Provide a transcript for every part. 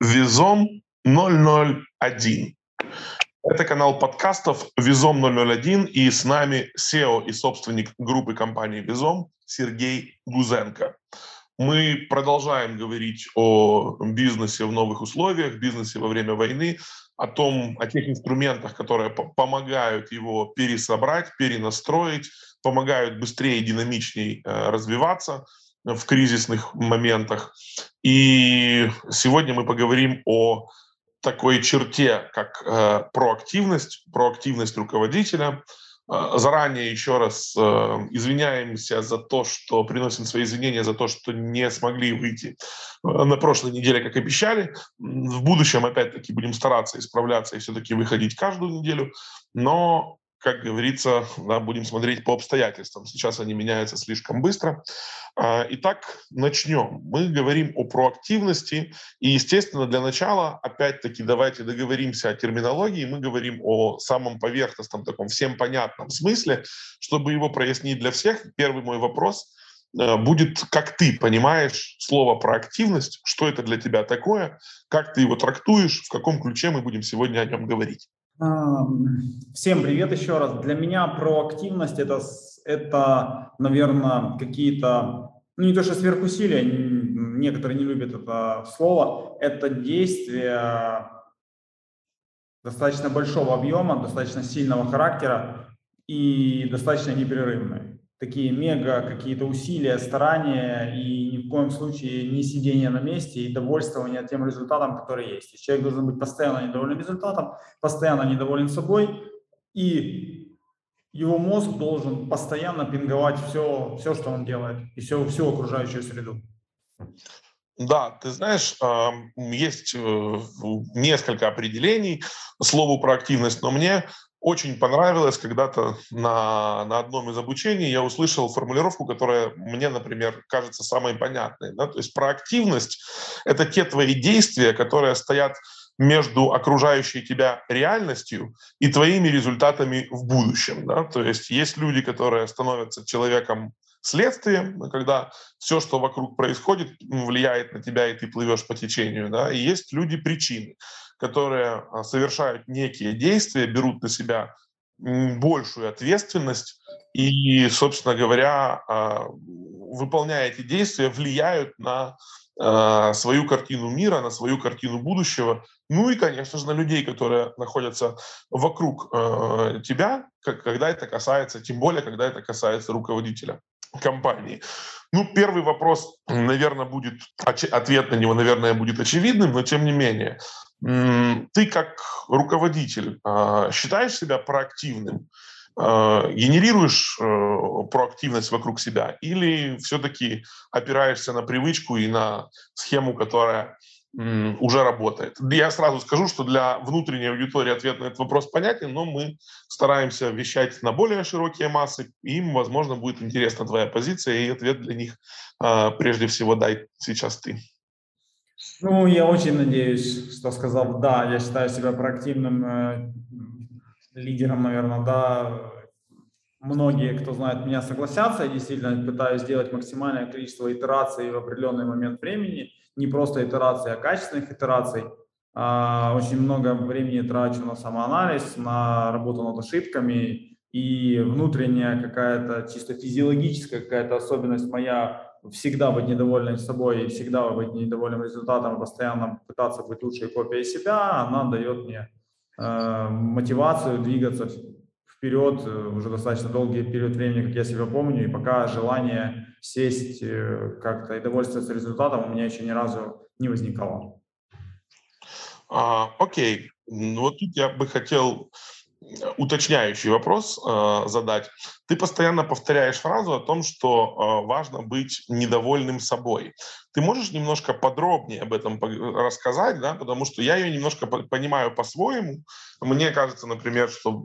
Визом 001. Это канал подкастов Визом 001 и с нами SEO и собственник группы компании Визом Сергей Гузенко. Мы продолжаем говорить о бизнесе в новых условиях, бизнесе во время войны, о том, о тех инструментах, которые помогают его пересобрать, перенастроить, помогают быстрее и динамичнее э, развиваться – в кризисных моментах. И сегодня мы поговорим о такой черте, как э, проактивность, проактивность руководителя. Э, заранее еще раз э, извиняемся за то, что приносим свои извинения за то, что не смогли выйти э, на прошлой неделе, как обещали. В будущем, опять-таки, будем стараться исправляться и все-таки выходить каждую неделю. Но как говорится, да, будем смотреть по обстоятельствам. Сейчас они меняются слишком быстро. А, итак, начнем. Мы говорим о проактивности. И, естественно, для начала, опять-таки, давайте договоримся о терминологии. Мы говорим о самом поверхностном, таком всем понятном смысле. Чтобы его прояснить для всех, первый мой вопрос э, будет, как ты понимаешь слово проактивность, что это для тебя такое, как ты его трактуешь, в каком ключе мы будем сегодня о нем говорить. Всем привет еще раз. Для меня проактивность это, это наверное, какие-то, ну не то что сверхусилия, некоторые не любят это слово, это действия достаточно большого объема, достаточно сильного характера и достаточно непрерывные такие мега какие-то усилия, старания и ни в коем случае не сидение на месте и довольствование тем результатом, который есть. Человек должен быть постоянно недоволен результатом, постоянно недоволен собой, и его мозг должен постоянно пинговать все, все что он делает, и все, всю окружающую среду. Да, ты знаешь, есть э, несколько определений слову проактивность, но мне очень понравилось когда-то на, на одном из обучений я услышал формулировку, которая мне, например, кажется самой понятной. Да? То есть проактивность – это те твои действия, которые стоят между окружающей тебя реальностью и твоими результатами в будущем. Да? То есть есть люди, которые становятся человеком следствием, когда все, что вокруг происходит, влияет на тебя, и ты плывешь по течению. Да? И есть люди причины которые а, совершают некие действия, берут на себя большую ответственность и, собственно говоря, а, выполняя эти действия, влияют на а, свою картину мира, на свою картину будущего, ну и, конечно же, на людей, которые находятся вокруг тебя, когда это касается, тем более, когда это касается руководителя компании. Ну, первый вопрос, наверное, будет, ответ на него, наверное, будет очевидным, но тем не менее. Ты как руководитель а, считаешь себя проактивным? А, генерируешь э, проактивность вокруг себя или все-таки опираешься на привычку и на схему, которая уже работает. Я сразу скажу, что для внутренней аудитории ответ на этот вопрос понятен, но мы стараемся вещать на более широкие массы. Им, возможно, будет интересна твоя позиция, и ответ для них а, прежде всего дай сейчас ты. Ну, я очень надеюсь, что сказал «да», я считаю себя проактивным э, лидером, наверное, да. Многие, кто знает меня, согласятся. Я действительно пытаюсь сделать максимальное количество итераций в определенный момент времени. Не просто итерации, а качественных итераций. А, очень много времени трачу на самоанализ, на работу над ошибками. И внутренняя какая-то чисто физиологическая какая-то особенность моя всегда быть недовольным собой и всегда быть недовольным результатом, постоянно пытаться быть лучшей копией себя, она дает мне э, мотивацию двигаться вперед э, уже достаточно долгий период времени, как я себя помню, и пока желание сесть э, как-то и довольствоваться результатом у меня еще ни разу не возникало. А, окей, ну вот тут я бы хотел уточняющий вопрос э, задать. Ты постоянно повторяешь фразу о том, что э, важно быть недовольным собой. Ты можешь немножко подробнее об этом рассказать, да, потому что я ее немножко понимаю по-своему. Мне кажется, например, что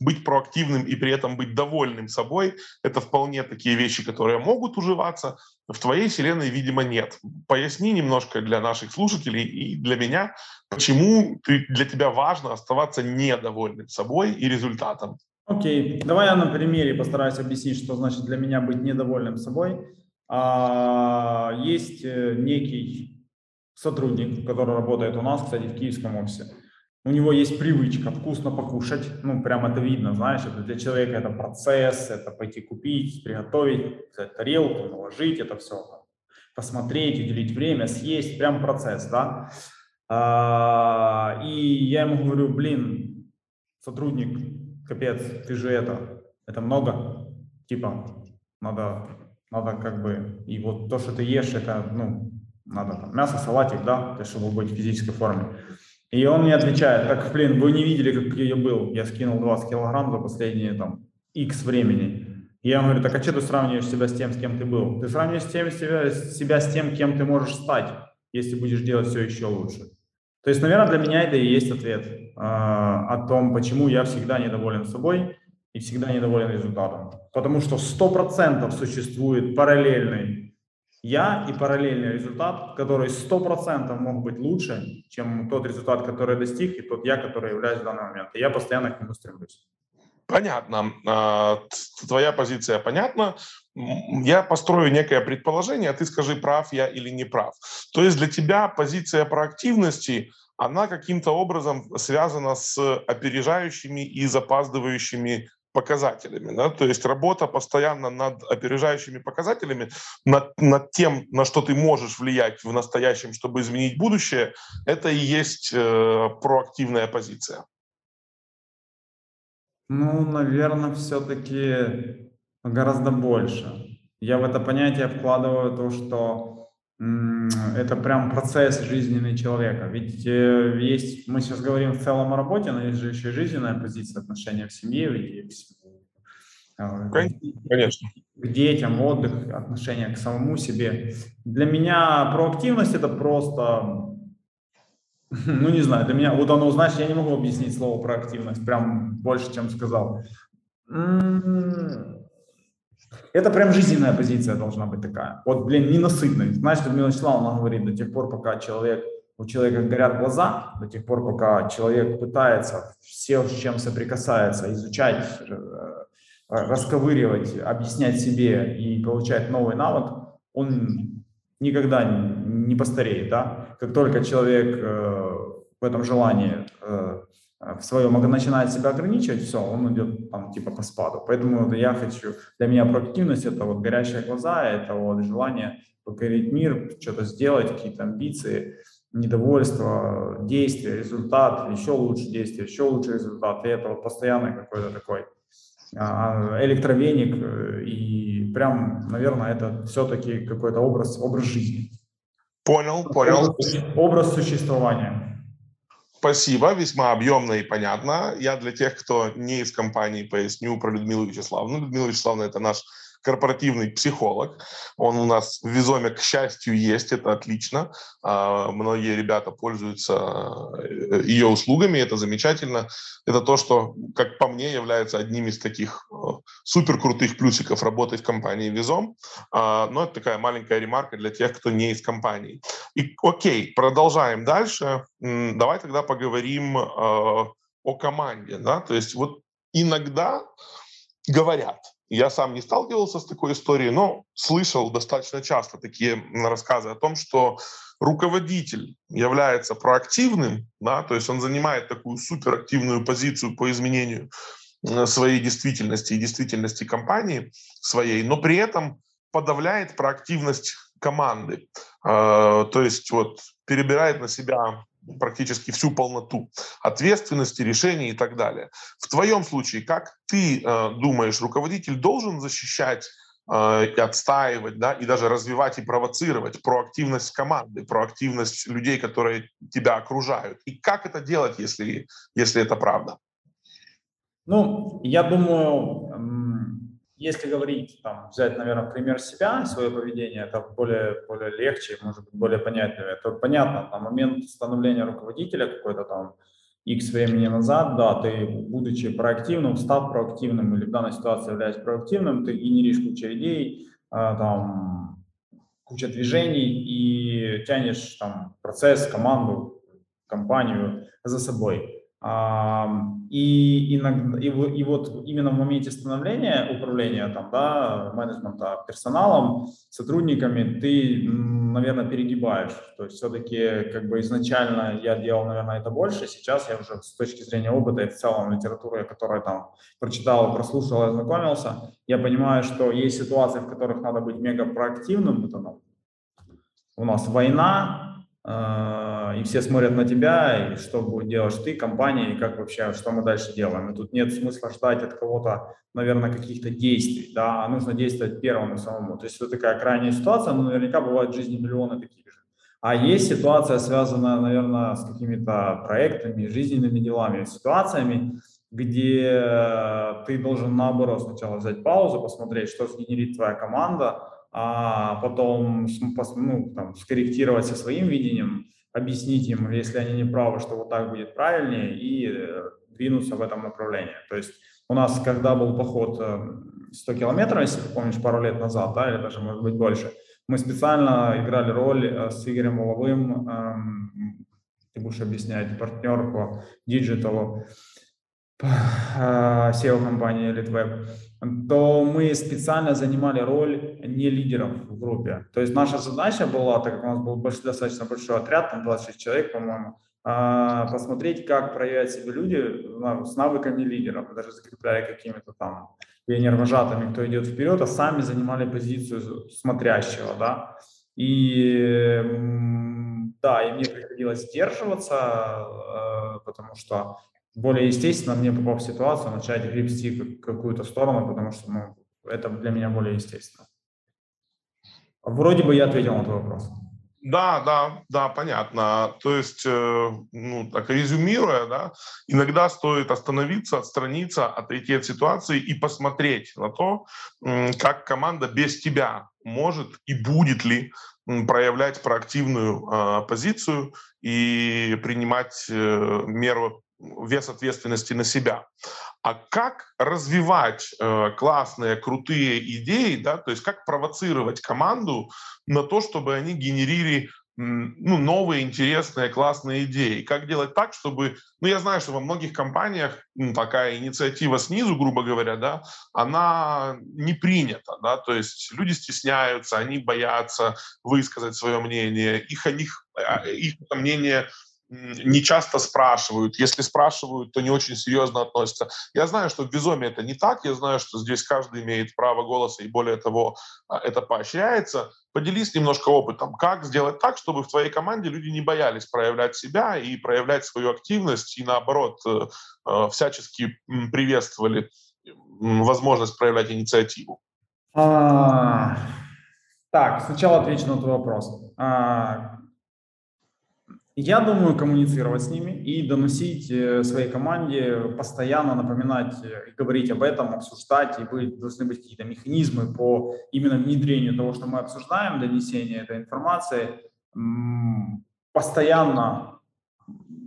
быть проактивным и при этом быть довольным собой – это вполне такие вещи, которые могут уживаться. В твоей вселенной, видимо, нет. Поясни немножко для наших слушателей и для меня, почему ты, для тебя важно оставаться недовольным собой и результатом. Окей, okay. давай я на примере постараюсь объяснить, что значит для меня быть недовольным собой. А, есть э, некий сотрудник, который работает у нас, кстати, в киевском офисе, у него есть привычка вкусно покушать, ну, прям это видно, знаешь, это для человека это процесс, это пойти купить, приготовить, взять тарелку, наложить это все, посмотреть, уделить время, съесть, прям процесс, да. А, и я ему говорю, блин, сотрудник, капец, ты же это, это много, типа, надо, надо как бы, и вот то, что ты ешь, это, ну, надо там мясо, салатик, да, чтобы быть в физической форме. И он мне отвечает, так, блин, вы не видели, как я был, я скинул 20 килограмм за последние там X времени. Я говорю, так а что ты сравниваешь себя с тем, с кем ты был? Ты сравниваешь тем, себя, себя с тем, кем ты можешь стать, если будешь делать все еще лучше. То есть, наверное, для меня это и есть ответ э, о том, почему я всегда недоволен собой и всегда недоволен результатом. Потому что 100% существует параллельный я и параллельный результат, который 100% мог быть лучше, чем тот результат, который достиг, и тот я, который являюсь в данный момент. И я постоянно к нему стремлюсь. Понятно. А, твоя позиция понятна. Я построю некое предположение, а ты скажи, прав я или не прав. То есть для тебя позиция проактивности, она каким-то образом связана с опережающими и запаздывающими показателями. Да? То есть работа постоянно над опережающими показателями, над, над тем, на что ты можешь влиять в настоящем, чтобы изменить будущее, это и есть э, проактивная позиция. Ну, наверное, все-таки гораздо больше. Я в это понятие вкладываю то, что это прям процесс жизненный человека. Ведь э, есть, мы сейчас говорим в целом о работе, но есть же еще и жизненная позиция отношения в семье, ведь а, Конечно. К детям, отдых, отношения к самому себе. Для меня проактивность это просто, ну не знаю, для меня, вот оно, знаешь, я не могу объяснить слово проактивность прям больше, чем сказал. Это прям жизненная позиция должна быть такая. Вот, блин, ненасытность. Знаешь, Людмила Вячеславовна говорит, до тех пор, пока человек, у человека горят глаза, до тех пор, пока человек пытается все, с чем соприкасается, изучать, э, расковыривать, объяснять себе и получать новый навык, он никогда не постареет. Да? Как только человек э, в этом желании э, Э, в своем начинает себя ограничивать, все, он идет там типа по спаду. Поэтому я хочу, для меня проактивность это вот горящие глаза, это вот желание покорить мир, что-то сделать, какие-то амбиции, недовольство, действие, результат, еще лучше действие, еще лучше результат. И это вот постоянный какой-то такой а, электровеник. Э, и прям, наверное, это все-таки какой-то образ, образ жизни. Понял, понял. Образ, существования. Спасибо, весьма объемно и понятно. Я для тех, кто не из компании, поясню про Людмилу Вячеславовну. Людмила Вячеславовна – это наш корпоративный психолог. Он у нас в Визоме, к счастью, есть, это отлично. А, многие ребята пользуются э, ее услугами, это замечательно. Это то, что, как по мне, является одним из таких э, супер крутых плюсиков работать в компании Визом. А, но это такая маленькая ремарка для тех, кто не из компании. И окей, продолжаем дальше. Давай тогда поговорим э, о команде. Да? То есть вот иногда говорят, я сам не сталкивался с такой историей, но слышал достаточно часто такие рассказы о том, что руководитель является проактивным, да, то есть он занимает такую суперактивную позицию по изменению э, своей действительности и действительности компании своей, но при этом подавляет проактивность команды. Э, то есть вот перебирает на себя практически всю полноту ответственности, решений и так далее. В твоем случае, как ты э, думаешь, руководитель должен защищать э, и отстаивать, да, и даже развивать и провоцировать проактивность команды, проактивность людей, которые тебя окружают? И как это делать, если, если это правда? Ну, я думаю, если говорить, там, взять, наверное, пример себя, свое поведение, это более, более легче, может быть, более понятнее. Это понятно, на момент становления руководителя какой-то там X времени назад, да, ты, будучи проактивным, став проактивным или в данной ситуации являясь проактивным, ты генеришь кучу идей, а, там, куча движений и тянешь там процесс, команду, компанию за собой. И, иногда, и, и вот именно в моменте становления управления там, да, менеджмента персоналом, сотрудниками, ты, наверное, перегибаешь. То есть все-таки как бы изначально я делал, наверное, это больше. Сейчас я уже с точки зрения опыта и в целом литературы, которую там прочитал, прослушал, ознакомился, я понимаю, что есть ситуации, в которых надо быть мега проактивным. Это, ну, у нас война, и все смотрят на тебя, и что будет делаешь ты, компания, и как вообще, что мы дальше делаем. И тут нет смысла ждать от кого-то, наверное, каких-то действий, да, а нужно действовать первому самому. То есть это такая крайняя ситуация, но наверняка бывают в жизни миллионы таких же. А есть ситуация, связанная, наверное, с какими-то проектами, жизненными делами, ситуациями, где ты должен, наоборот, сначала взять паузу, посмотреть, что сгенерит твоя команда, а потом ну, там, скорректировать со своим видением, объяснить им, если они не правы, что вот так будет правильнее, и э, двинуться в этом направлении. То есть у нас, когда был поход 100 э, километров, если ты помнишь, пару лет назад, да, или даже, может быть, больше, мы специально играли роль э, с Игорем Воловым, эм, ты будешь объяснять, партнер по диджиталу, CEO компании EliteWeb, то мы специально занимали роль не лидеров в группе. То есть наша задача была, так как у нас был большой, достаточно большой отряд, там 26 человек, по-моему, а, посмотреть, как проявляют себя люди с навыками лидеров, даже закрепляя какими-то там пионер-вожатыми, кто идет вперед, а сами занимали позицию смотрящего, да. И да, и мне приходилось сдерживаться, э, потому что более естественно мне, попав в ситуацию, начать гребсти какую-то сторону, потому что ну, это для меня более естественно. Вроде бы я ответил на твой вопрос. Да, да, да, понятно. То есть, э, ну, так резюмируя, да, иногда стоит остановиться, отстраниться, отойти от ситуации и посмотреть на то, как команда без тебя может и будет ли проявлять проактивную э, позицию и принимать э, меру вес ответственности на себя. А как развивать э, классные, крутые идеи, да, то есть как провоцировать команду на то, чтобы они генерили ну, новые, интересные, классные идеи. Как делать так, чтобы... Ну, я знаю, что во многих компаниях ну, такая инициатива снизу, грубо говоря, да, она не принята, да, то есть люди стесняются, они боятся высказать свое мнение, их, их, а, их мнение не часто спрашивают. Если спрашивают, то не очень серьезно относятся. Я знаю, что в Безоме это не так. Я знаю, что здесь каждый имеет право голоса, и более того, а, это поощряется. Поделись немножко опытом, как сделать так, чтобы в твоей команде люди не боялись проявлять себя и проявлять свою активность, и наоборот, э, э, всячески приветствовали возможность проявлять инициативу. А, так, сначала отвечу на твой вопрос. А, я думаю, коммуницировать с ними и доносить э, своей команде, постоянно напоминать э, и говорить об этом, обсуждать, и быть, должны быть какие-то механизмы по именно внедрению того, что мы обсуждаем, донесение этой информации постоянно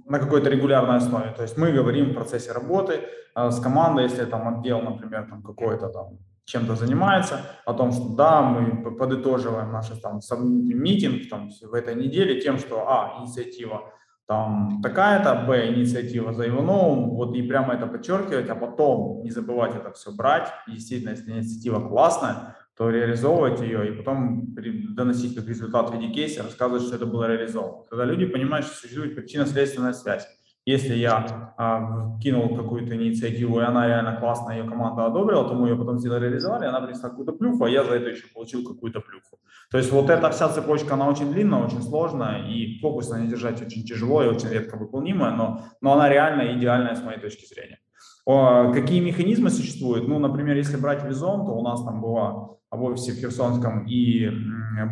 на какой-то регулярной основе. То есть мы говорим в процессе работы э, с командой, если там отдел, например, там какой-то там чем-то занимается, о том, что да, мы подытоживаем наш там митинг там, в этой неделе тем, что а, инициатива там такая-то, б, инициатива за Ивановым, вот и прямо это подчеркивать, а потом не забывать это все брать, естественно, если инициатива классная, то реализовывать ее и потом доносить как результат в виде кейса, рассказывать, что это было реализовано. Тогда люди понимают, что существует причинно-следственная связь. Если я а, кинул какую-то инициативу, и она реально классная, ее команда одобрила, то мы ее потом сделали, реализовали, она принесла какую-то плюху, а я за это еще получил какую-то плюху. То есть вот эта вся цепочка, она очень длинная, очень сложная, и фокус на ней держать очень тяжело и очень редко выполнимая, но, но она реально идеальная с моей точки зрения. Какие механизмы существуют? Ну, например, если брать Визон, то у нас там была в офисе в Херсонском и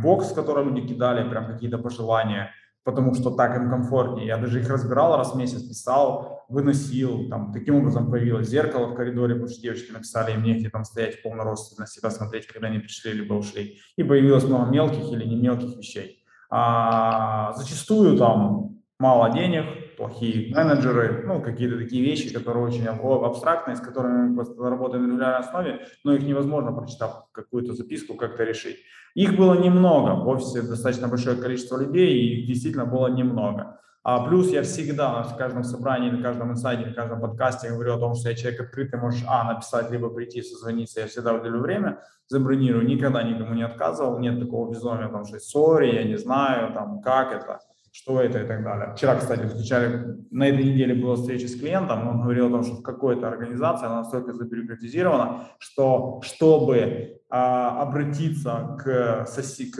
бокс, в который люди кидали прям какие-то пожелания – потому что так им комфортнее. Я даже их разбирал раз в месяц, писал, выносил. Там, таким образом появилось зеркало в коридоре, потому что девочки написали им негде там стоять в полном росте, на себя смотреть, когда они пришли либо ушли. И появилось много мелких или не мелких вещей. А, зачастую там мало денег, плохие менеджеры, ну, какие-то такие вещи, которые очень абстрактные, с которыми мы просто работаем на регулярной основе, но их невозможно, прочитав какую-то записку, как-то решить. Их было немного, в офисе достаточно большое количество людей, и действительно было немного. А плюс я всегда на каждом собрании, на каждом инсайде, на каждом подкасте говорю о том, что я человек открытый, можешь, а, написать, либо прийти, созвониться, я всегда уделю время, забронирую, никогда никому не отказывал, нет такого безумия, потому что, сори, я не знаю, там, как это что это и так далее. Вчера, кстати, встречали, на этой неделе была встреча с клиентом, он говорил о том, что в какой-то организации она настолько забюрократизирована, что чтобы а, обратиться к, соси, к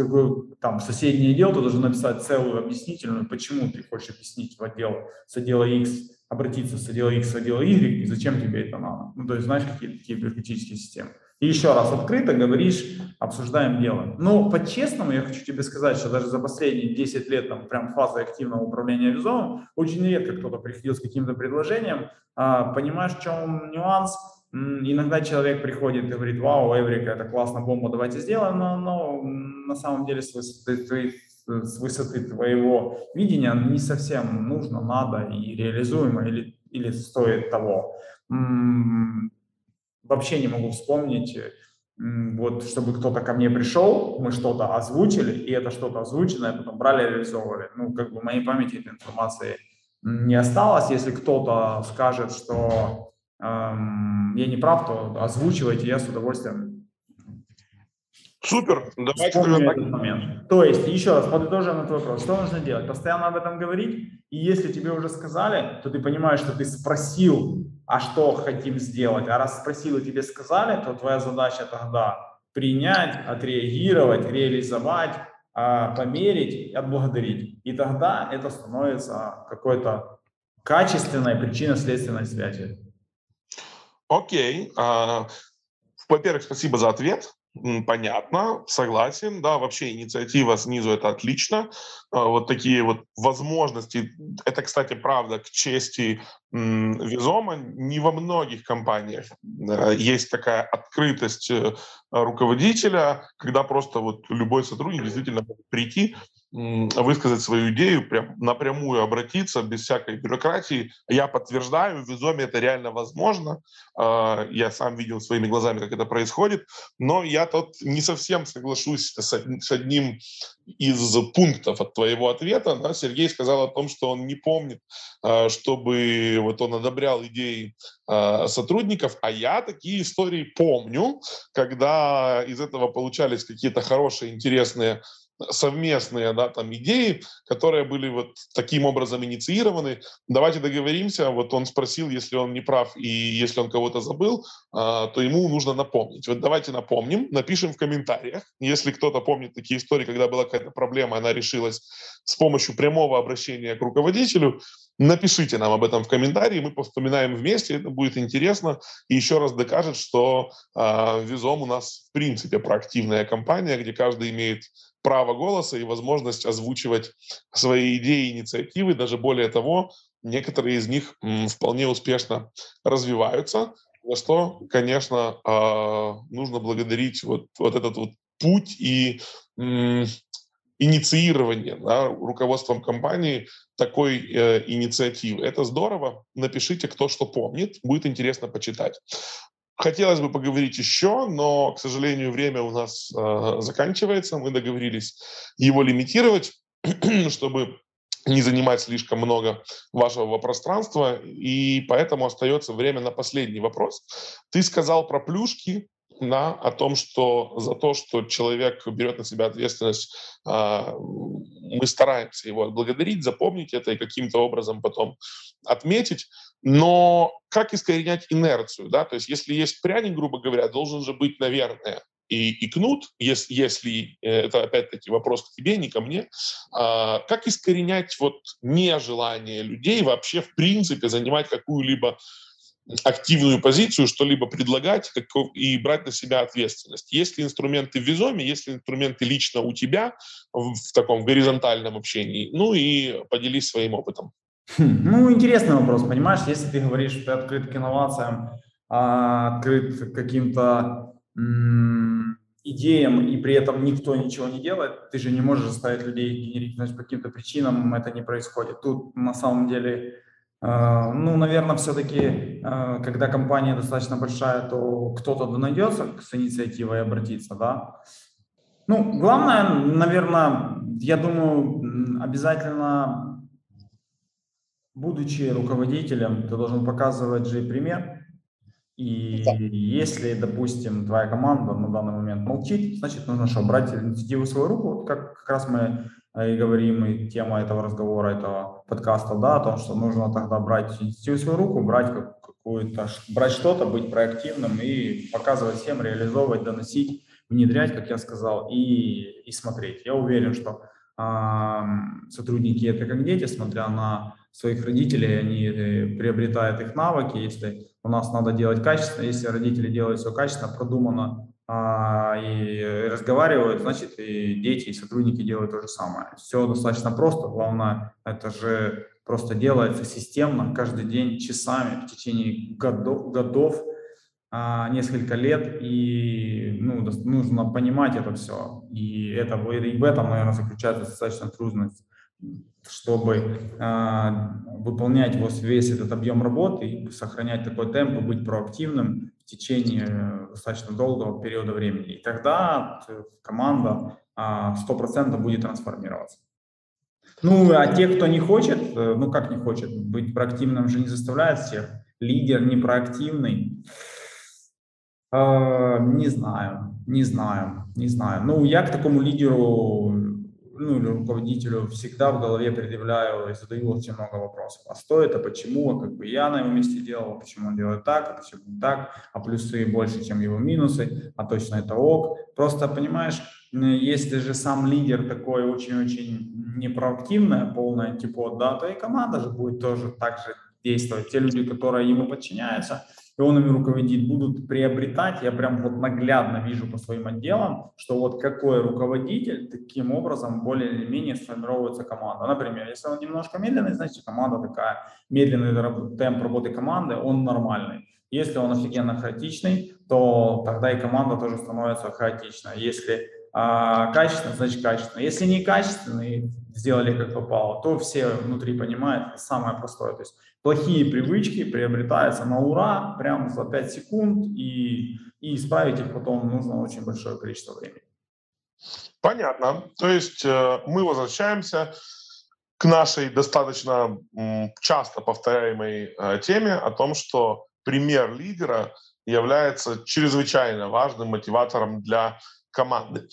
там, соседний отдел, ты должен написать целую объяснительную, почему ты хочешь объяснить в отдел с отдела X, обратиться с отдела X в отдел Y, и зачем тебе это надо. Ну, то есть, знаешь, какие такие бюрократические системы. И еще раз открыто говоришь, обсуждаем дело. Но по-честному я хочу тебе сказать, что даже за последние 10 лет там прям фазы активного управления визовым очень редко кто-то приходил с каким-то предложением. А, понимаешь, в чем нюанс? Иногда человек приходит и говорит, вау, Эврика, это классно, бомба, давайте сделаем, но, но на самом деле с высоты, с высоты твоего видения не совсем нужно, надо и реализуемо или, или стоит того вообще не могу вспомнить, вот, чтобы кто-то ко мне пришел, мы что-то озвучили, и это что-то озвученное потом брали реализовывали. Ну, как бы в моей памяти этой информации не осталось. Если кто-то скажет, что эм, я не прав, то озвучивайте, я с удовольствием Супер, давайте тогда этот момент. То есть, еще раз, подытожим этот вопрос. Что нужно делать? Постоянно об этом говорить, и если тебе уже сказали, то ты понимаешь, что ты спросил а что хотим сделать. А раз спросил и тебе сказали, то твоя задача тогда принять, отреагировать, реализовать, а, померить, отблагодарить. И тогда это становится какой-то качественной причинно-следственной связью. Окей. Okay. Uh, во-первых, спасибо за ответ. Понятно, согласен, да, вообще инициатива снизу это отлично. А, вот такие вот возможности, это, кстати, правда, к чести Визома, не во многих компаниях есть такая открытость э, руководителя, когда просто вот любой сотрудник действительно может прийти, высказать свою идею, прям напрямую обратиться, без всякой бюрократии. Я подтверждаю, в Визоме это реально возможно. А, я сам видел своими глазами, как это происходит. Но я тут не совсем соглашусь с одним из пунктов от твоего ответа. Сергей сказал о том, что он не помнит, чтобы вот он одобрял идеи а, сотрудников, а я такие истории помню, когда из этого получались какие-то хорошие, интересные совместные да, там, идеи, которые были вот таким образом инициированы. Давайте договоримся. Вот он спросил, если он не прав и если он кого-то забыл, а, то ему нужно напомнить. Вот давайте напомним, напишем в комментариях. Если кто-то помнит такие истории, когда была какая-то проблема, она решилась с помощью прямого обращения к руководителю, напишите нам об этом в комментарии, мы повспоминаем вместе, это будет интересно и еще раз докажет, что э, Визом у нас в принципе проактивная компания, где каждый имеет право голоса и возможность озвучивать свои идеи и инициативы. Даже более того, некоторые из них вполне успешно развиваются, за что, конечно, а, нужно благодарить вот, вот этот вот путь и инициирование да, руководством компании такой э, инициативы. Это здорово. Напишите, кто что помнит. Будет интересно почитать. Хотелось бы поговорить еще, но, к сожалению, время у нас э, заканчивается. Мы договорились его лимитировать, чтобы не занимать слишком много вашего пространства, и поэтому остается время на последний вопрос. Ты сказал про плюшки, да, о том, что за то, что человек берет на себя ответственность, э, мы стараемся его отблагодарить, запомнить это и каким-то образом потом отметить. Но как искоренять инерцию? Да? То есть если есть пряник, грубо говоря, должен же быть, наверное, и, и кнут, если, если э, это опять-таки вопрос к тебе, не ко мне, а, как искоренять вот нежелание людей вообще в принципе занимать какую-либо активную позицию, что-либо предлагать и брать на себя ответственность. Есть ли инструменты в Визоме, есть ли инструменты лично у тебя в, в таком горизонтальном общении, ну и поделись своим опытом. Хм, ну, интересный вопрос, понимаешь, если ты говоришь, что ты открыт к инновациям, а, открыт к каким-то идеям, и при этом никто ничего не делает, ты же не можешь заставить людей генерить, значит, по каким-то причинам это не происходит. Тут на самом деле, ну, наверное, все-таки, э, когда компания достаточно большая, то кто-то найдется с инициативой обратиться, да. Ну, главное, наверное, я думаю, обязательно будучи руководителем, ты должен показывать же пример. И да. если, допустим, твоя команда на данный момент молчит, значит, нужно что, брать инициативу в свою руку, вот как, как раз мы э, и говорим, и тема этого разговора, этого подкаста, да, о том, что нужно тогда брать инициативу свою руку, брать какую-то, брать что-то, быть проактивным и показывать всем, реализовывать, доносить, внедрять, как я сказал, и, и смотреть. Я уверен, что э, сотрудники это как дети, смотря на своих родителей, они э, приобретают их навыки, если у нас надо делать качественно, если родители делают все качественно, продуманно а, и разговаривают, значит и дети, и сотрудники делают то же самое. Все достаточно просто, главное, это же просто делается системно, каждый день, часами, в течение годов, годов а, несколько лет, и ну, нужно понимать это все. И, это, и в этом, наверное, заключается достаточно трудность чтобы э, выполнять вот весь этот объем работы и сохранять такой темп и быть проактивным в течение достаточно долгого периода времени. И тогда команда сто процентов будет трансформироваться. Ну, а те, кто не хочет, э, ну как не хочет, быть проактивным же не заставляет всех. Лидер не проактивный, э, не знаю, не знаю, не знаю. Ну, я к такому лидеру ну, или руководителю всегда в голове предъявляю и задаю очень много вопросов. А стоит, а почему, как бы я на его месте делал, почему он делает так, а почему так, а плюсы больше, чем его минусы, а точно это ок. Просто, понимаешь, если же сам лидер такой очень-очень непроактивный, полный антипод, да, то и команда же будет тоже так же действовать. Те люди, которые ему подчиняются, и он ими руководит, будут приобретать, я прям вот наглядно вижу по своим отделам, что вот какой руководитель, таким образом более или менее сформируется команда. Например, если он немножко медленный, значит команда такая, медленный темп работы команды, он нормальный. Если он офигенно хаотичный, то тогда и команда тоже становится хаотичной. Если а, качественно, значит качественно. Если не качественный, сделали как попало, то все внутри понимают, самое простое. То есть плохие привычки приобретаются на ура, прямо за 5 секунд, и, и исправить их потом нужно очень большое количество времени. Понятно. То есть э, мы возвращаемся к нашей достаточно часто повторяемой э, теме о том, что пример лидера является чрезвычайно важным мотиватором для команды.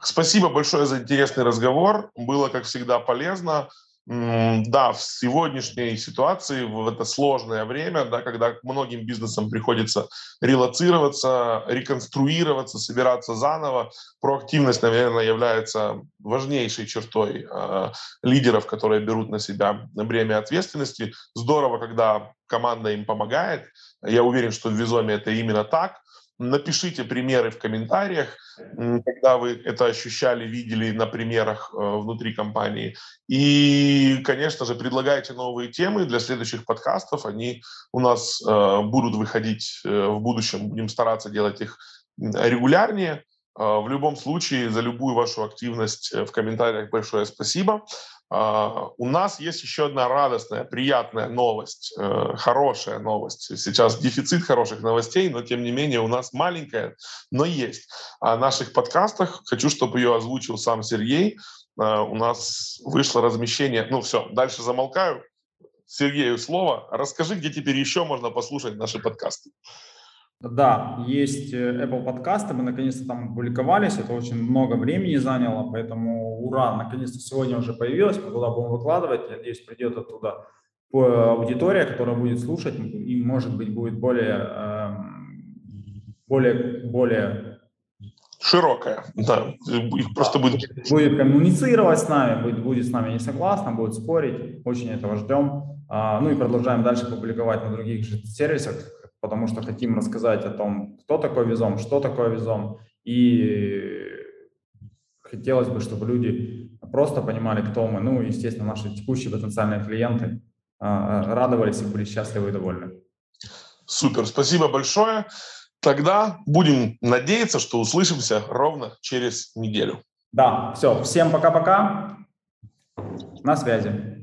Спасибо большое за интересный разговор. Было, как всегда, полезно. Да, в сегодняшней ситуации, в это сложное время, да, когда многим бизнесам приходится релацироваться, реконструироваться, собираться заново, проактивность, наверное, является важнейшей чертой э, лидеров, которые берут на себя бремя ответственности. Здорово, когда команда им помогает. Я уверен, что в Визоме это именно так. Напишите примеры в комментариях, когда вы это ощущали, видели на примерах э, внутри компании. И, конечно же, предлагайте новые темы для следующих подкастов. Они у нас э, будут выходить э, в будущем. Будем стараться делать их регулярнее. В любом случае, за любую вашу активность в комментариях большое спасибо. Uh, у нас есть еще одна радостная, приятная новость, uh, хорошая новость. Сейчас дефицит хороших новостей, но тем не менее у нас маленькая, но есть. О наших подкастах хочу, чтобы ее озвучил сам Сергей. Uh, у нас вышло размещение. Ну все, дальше замолкаю. Сергею слово. Расскажи, где теперь еще можно послушать наши подкасты. Да, есть э, Apple подкасты, мы наконец-то там опубликовались, это очень много времени заняло, поэтому ура, наконец-то сегодня уже появилось, мы туда будем выкладывать, я надеюсь, придет оттуда аудитория, которая будет слушать и, может быть, будет более, эм, более, более широкая, да, их просто будет... Будет коммуницировать с нами, будет, будет с нами не согласна, будет спорить, очень этого ждем. А, ну и продолжаем дальше публиковать на других же сервисах, потому что хотим рассказать о том, кто такой Визом, что такое Визом, и хотелось бы, чтобы люди просто понимали, кто мы, ну, естественно, наши текущие потенциальные клиенты а, радовались и были счастливы и довольны. Супер, спасибо большое. Тогда будем надеяться, что услышимся ровно через неделю. Да, все, всем пока-пока, на связи.